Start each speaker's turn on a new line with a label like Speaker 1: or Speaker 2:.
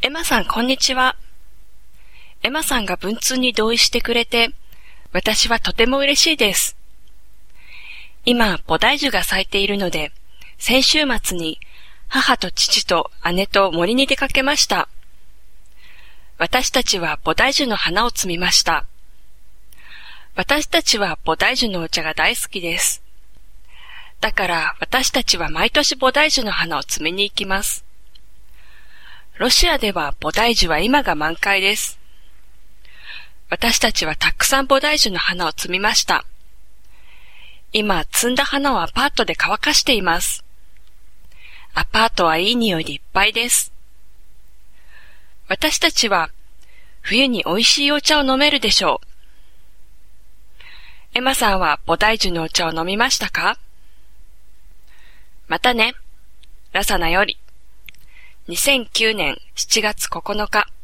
Speaker 1: エマさん、こんにちは。エマさんが文通に同意してくれて、私はとても嬉しいです。今、菩提樹が咲いているので、先週末に母と父と姉と森に出かけました。私たちは菩提樹の花を摘みました。私たちは菩提樹のお茶が大好きです。だから私たちは毎年菩提樹の花を摘みに行きます。ロシアでは菩提樹は今が満開です。私たちはたくさん菩提樹の花を摘みました。今、摘んだ花をアパートで乾かしています。アパートはいい匂いでいっぱいです。私たちは冬に美味しいお茶を飲めるでしょう。エマさんは菩提樹のお茶を飲みましたか？またね。ラサナより。2009年7月9日。